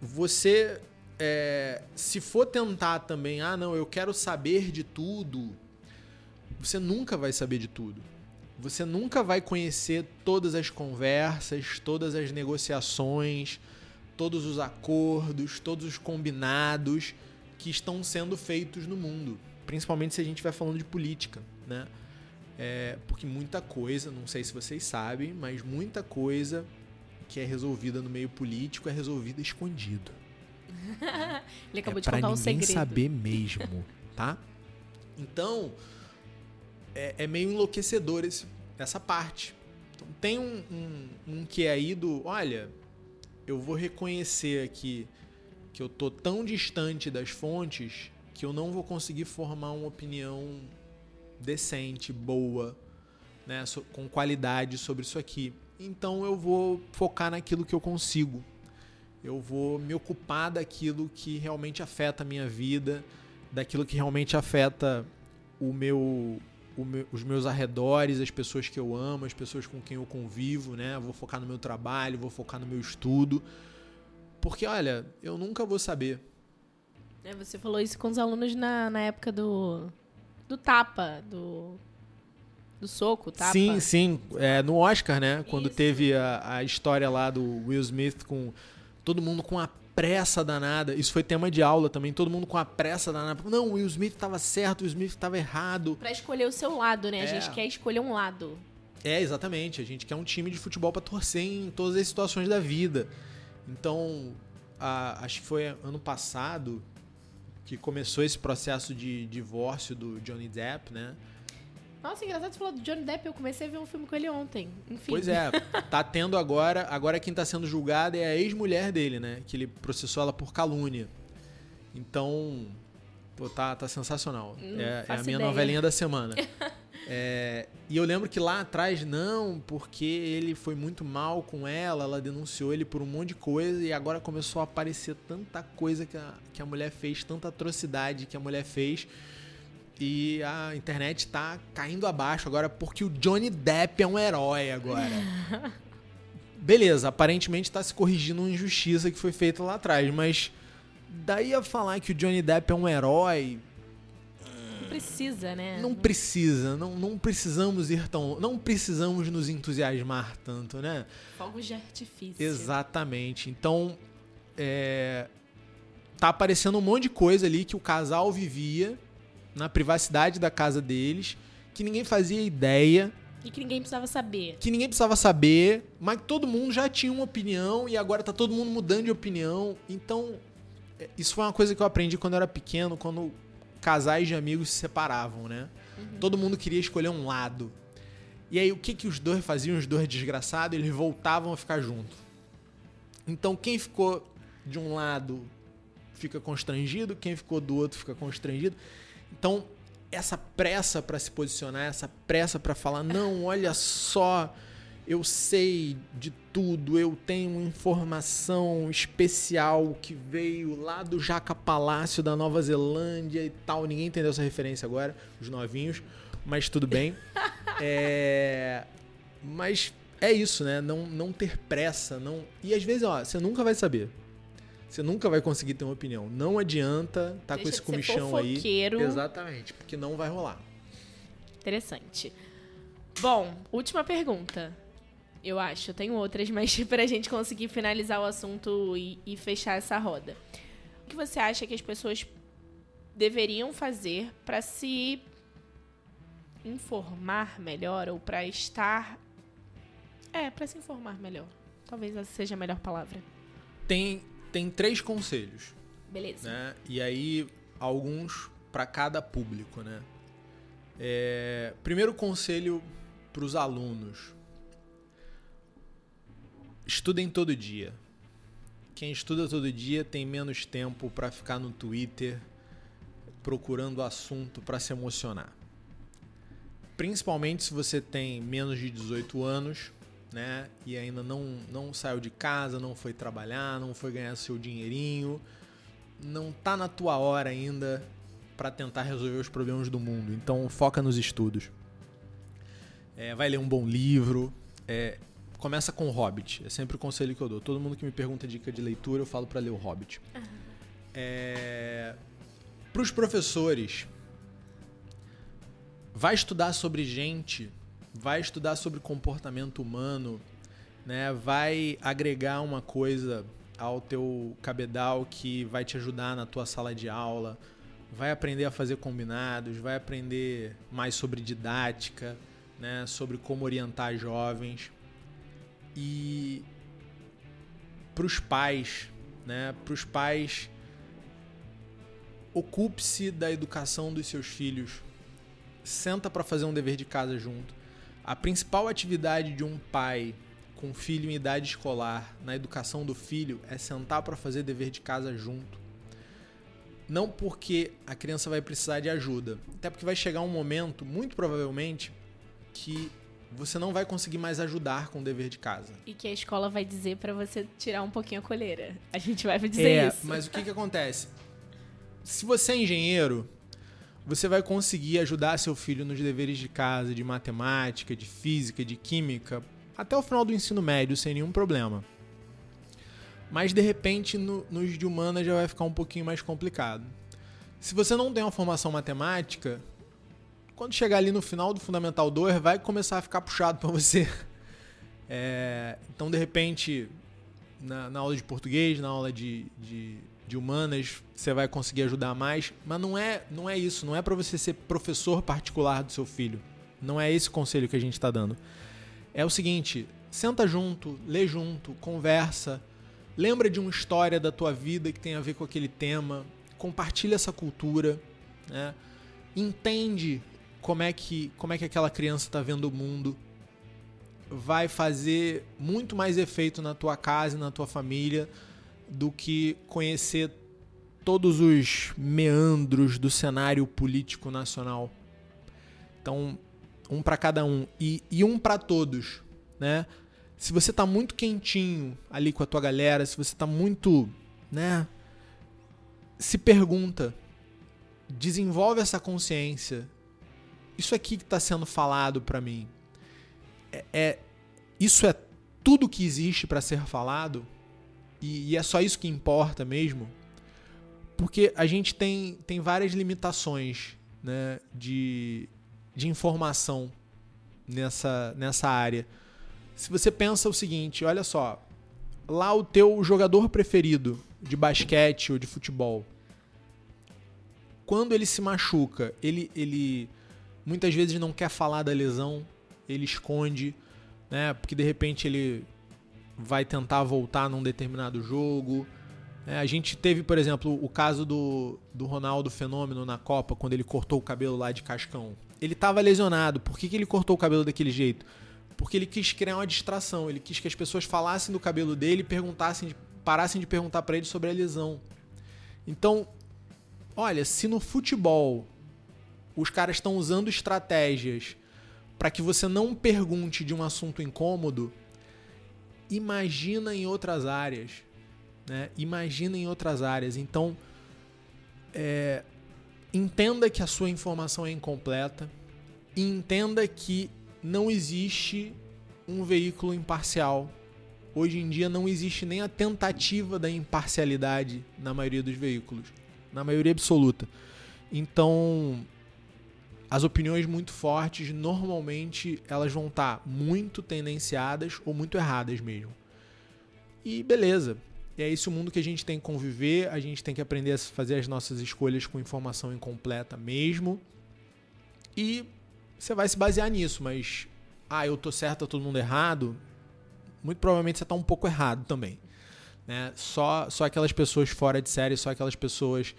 você, é, se for tentar também, ah, não, eu quero saber de tudo, você nunca vai saber de tudo. Você nunca vai conhecer todas as conversas, todas as negociações, todos os acordos, todos os combinados que estão sendo feitos no mundo. Principalmente se a gente vai falando de política, né? É, porque muita coisa, não sei se vocês sabem, mas muita coisa que é resolvida no meio político é resolvida escondido. Ele acabou é de contar um ninguém segredo. saber mesmo, tá? Então, é, é meio enlouquecedor esse, essa parte. Então, tem um, um, um que é aí do, olha, eu vou reconhecer aqui que eu tô tão distante das fontes que eu não vou conseguir formar uma opinião decente, boa, né, com qualidade sobre isso aqui. Então eu vou focar naquilo que eu consigo. Eu vou me ocupar daquilo que realmente afeta a minha vida, daquilo que realmente afeta o meu, o meu- os meus arredores, as pessoas que eu amo, as pessoas com quem eu convivo, né? Vou focar no meu trabalho, vou focar no meu estudo. Porque, olha, eu nunca vou saber. É, você falou isso com os alunos na, na época do, do tapa, do, do soco, tapa. Sim, sim. É, no Oscar, né? Quando Isso. teve a, a história lá do Will Smith com todo mundo com a pressa danada. Isso foi tema de aula também. Todo mundo com a pressa danada. Não, o Will Smith estava certo, o Will Smith estava errado. Pra escolher o seu lado, né? A É. gente quer escolher um lado. É, exatamente. A gente quer um time de futebol para torcer em todas as situações da vida. Então, a- acho que foi ano passado que começou esse processo de divórcio do Johnny Depp, né? Nossa, engraçado você falou do Johnny Depp. Eu comecei a ver um filme com ele ontem. Enfim. Pois é, tá tendo agora. Agora quem tá sendo julgado é a ex-mulher dele, né? Que ele processou ela por calúnia. Então, pô, tá, tá sensacional. Não É, é a minha ideia. novelinha da semana. É, e eu lembro que lá atrás, não, porque ele foi muito mal com ela, ela denunciou ele por um monte de coisa e agora começou a aparecer tanta coisa que a, que a mulher fez, tanta atrocidade que a mulher fez. E a internet tá caindo abaixo agora porque o Johnny Depp é um herói agora. Beleza, aparentemente tá se corrigindo uma injustiça que foi feita lá atrás, mas daí a falar que o Johnny Depp é um herói, Não precisa, né? não precisa, não, não precisamos ir tão, não precisamos nos entusiasmar tanto, né? Fogos de artifício. Exatamente. Então, é, tá aparecendo um monte de coisa ali que o casal vivia na privacidade da casa deles, que ninguém fazia ideia, E que ninguém precisava saber. que ninguém precisava saber, mas que todo mundo já tinha uma opinião e agora tá todo mundo mudando de opinião. Então, é, isso foi uma coisa que eu aprendi quando eu era pequeno, quando casais de amigos se separavam, né? Todo mundo queria escolher um lado. E aí, o que, que os dois faziam, os dois desgraçados? Eles voltavam a ficar juntos. Então, quem ficou de um lado fica constrangido, quem ficou do outro fica constrangido. Então, essa pressa para se posicionar, essa pressa para falar, não, olha só, eu sei de tudo, eu tenho informação especial que veio lá do Jaca Palácio da Nova Zelândia e tal. Ninguém entendeu essa referência agora, os novinhos, mas tudo bem. É, mas é isso, né? Não, não ter pressa, não. E às vezes, ó, você nunca vai saber. Você nunca vai conseguir ter uma opinião. Não adianta tá com esse de ser comichão aí. Exatamente, porque não vai rolar. Interessante. Bom, última pergunta. Eu acho, eu tenho outras, mas pra gente conseguir finalizar o assunto e, e fechar essa roda. O que você acha que as pessoas deveriam fazer pra se informar melhor ou para estar. É, para se informar melhor. Talvez essa seja a melhor palavra. Tem, tem três conselhos. Beleza. Né? E aí, alguns para cada público, né? É, primeiro conselho para os alunos: estudem todo dia. Quem estuda todo dia tem menos tempo para ficar no Twitter procurando assunto para se emocionar. Principalmente se você tem menos de 18 anos, né? E ainda não, não saiu de casa, não foi trabalhar, não foi ganhar seu dinheirinho, não tá na tua hora ainda para tentar resolver os problemas do mundo. Então foca nos estudos. É, vai ler um bom livro. É, começa com o Hobbit. É sempre o conselho que eu dou. Todo mundo que me pergunta dica de leitura, eu falo para ler o Hobbit. Uhum. É, para os professores, vai estudar sobre gente, vai estudar sobre comportamento humano, né? Vai agregar uma coisa ao teu cabedal que vai te ajudar na tua sala de aula vai aprender a fazer combinados, vai aprender mais sobre didática, né, sobre como orientar jovens. E para os pais, né, para os pais, ocupe-se da educação dos seus filhos. Senta para fazer um dever de casa junto. A principal atividade de um pai com filho em idade escolar na educação do filho é sentar para fazer dever de casa junto não porque a criança vai precisar de ajuda, até porque vai chegar um momento, muito provavelmente, que você não vai conseguir mais ajudar com o dever de casa. E que a escola vai dizer para você tirar um pouquinho a coleira. A gente vai dizer é, isso. Mas o que, que acontece? Se você é engenheiro, você vai conseguir ajudar seu filho nos deveres de casa, de matemática, de física, de química, até o final do ensino médio, sem nenhum problema. Mas de repente no, nos de humanas já vai ficar um pouquinho mais complicado. Se você não tem uma formação matemática, quando chegar ali no final do Fundamental 2, vai começar a ficar puxado para você. É, então, de repente, na, na, aula de português, na aula de, de, de, humanas, você vai conseguir ajudar mais. Mas não é, não é isso. Não é para você ser professor particular do seu filho. Não é esse conselho que a gente está dando. É o seguinte: senta junto, lê junto, conversa Lembra de uma história da tua vida que tem a ver com aquele tema. Compartilha essa cultura. Né? Entende como é que, como é que aquela criança está vendo o mundo. Vai fazer muito mais efeito na tua casa na tua família do que conhecer todos os meandros do cenário político nacional. Então, um para cada um e, e um para todos, né? se você tá muito quentinho ali com a tua galera, se você tá muito, né, se pergunta, desenvolve essa consciência. Isso aqui que está sendo falado para mim, é, é, isso é tudo que existe para ser falado e, e é só isso que importa mesmo, porque a gente tem, tem várias limitações, né, de, de informação nessa, nessa área se você pensa o seguinte, olha só, lá o teu jogador preferido de basquete ou de futebol, quando ele se machuca, ele, ele muitas vezes não quer falar da lesão, ele esconde, né? Porque de repente ele vai tentar voltar num determinado jogo. É, a gente teve, por exemplo, o caso do, do Ronaldo Fenômeno na Copa, quando ele cortou o cabelo lá de Cascão. Ele estava lesionado. Por que, que ele cortou o cabelo daquele jeito? porque ele quis criar uma distração, ele quis que as pessoas falassem do cabelo dele e perguntassem, parassem de perguntar para ele sobre a lesão. Então, olha, se no futebol os caras estão usando estratégias para que você não pergunte de um assunto incômodo, imagina em outras áreas, né? Imagina em outras áreas. Então, é, entenda que a sua informação é incompleta e entenda que não existe um veículo imparcial. Hoje em dia não existe nem a tentativa da imparcialidade na maioria dos veículos, na maioria absoluta. Então, as opiniões muito fortes, normalmente elas vão estar muito tendenciadas ou muito erradas mesmo. E beleza. E é esse o mundo que a gente tem que conviver, a gente tem que aprender a fazer as nossas escolhas com informação incompleta mesmo. E você vai se basear nisso, mas ah, eu tô certo, tá todo mundo errado. Muito provavelmente você tá um pouco errado também. Né? Só, só aquelas pessoas fora de série, só aquelas pessoas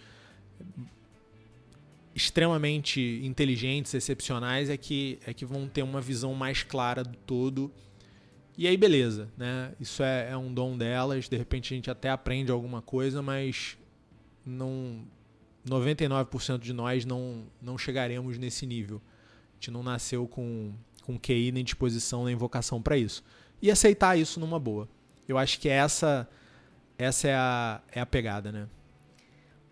extremamente inteligentes, excepcionais, é que, é que vão ter uma visão mais clara do todo. E aí, beleza, né? Isso é, é um dom delas. De repente a gente até aprende alguma coisa, mas não 99% de nós não, não chegaremos nesse nível. A gente não nasceu com, com QI nem disposição nem vocação para isso. E aceitar isso numa boa. Eu acho que essa essa é a, é a pegada, né?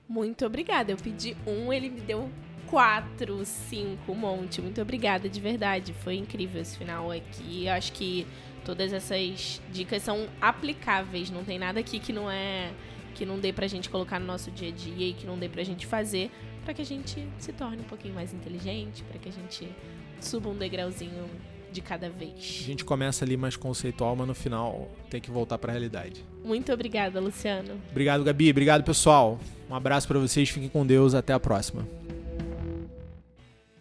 Muito obrigada. Eu pedi um, ele me deu quatro, cinco, um monte. Muito obrigada, de verdade. Foi incrível esse final aqui. Eu acho que todas essas dicas são aplicáveis. Não tem nada aqui que não é que não dê pra gente colocar no nosso dia a dia e que não dê pra gente fazer para que a gente se torne um pouquinho mais inteligente, para que a gente suba um degrauzinho de cada vez. A gente começa ali mais conceitual, mas no final tem que voltar para a realidade. Muito obrigada, Luciano. Obrigado, Gabi. Obrigado, pessoal. Um abraço para vocês. Fiquem com Deus. Até a próxima.